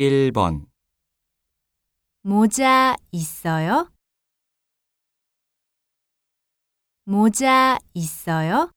1번 모자 있어요? 모자 있어요?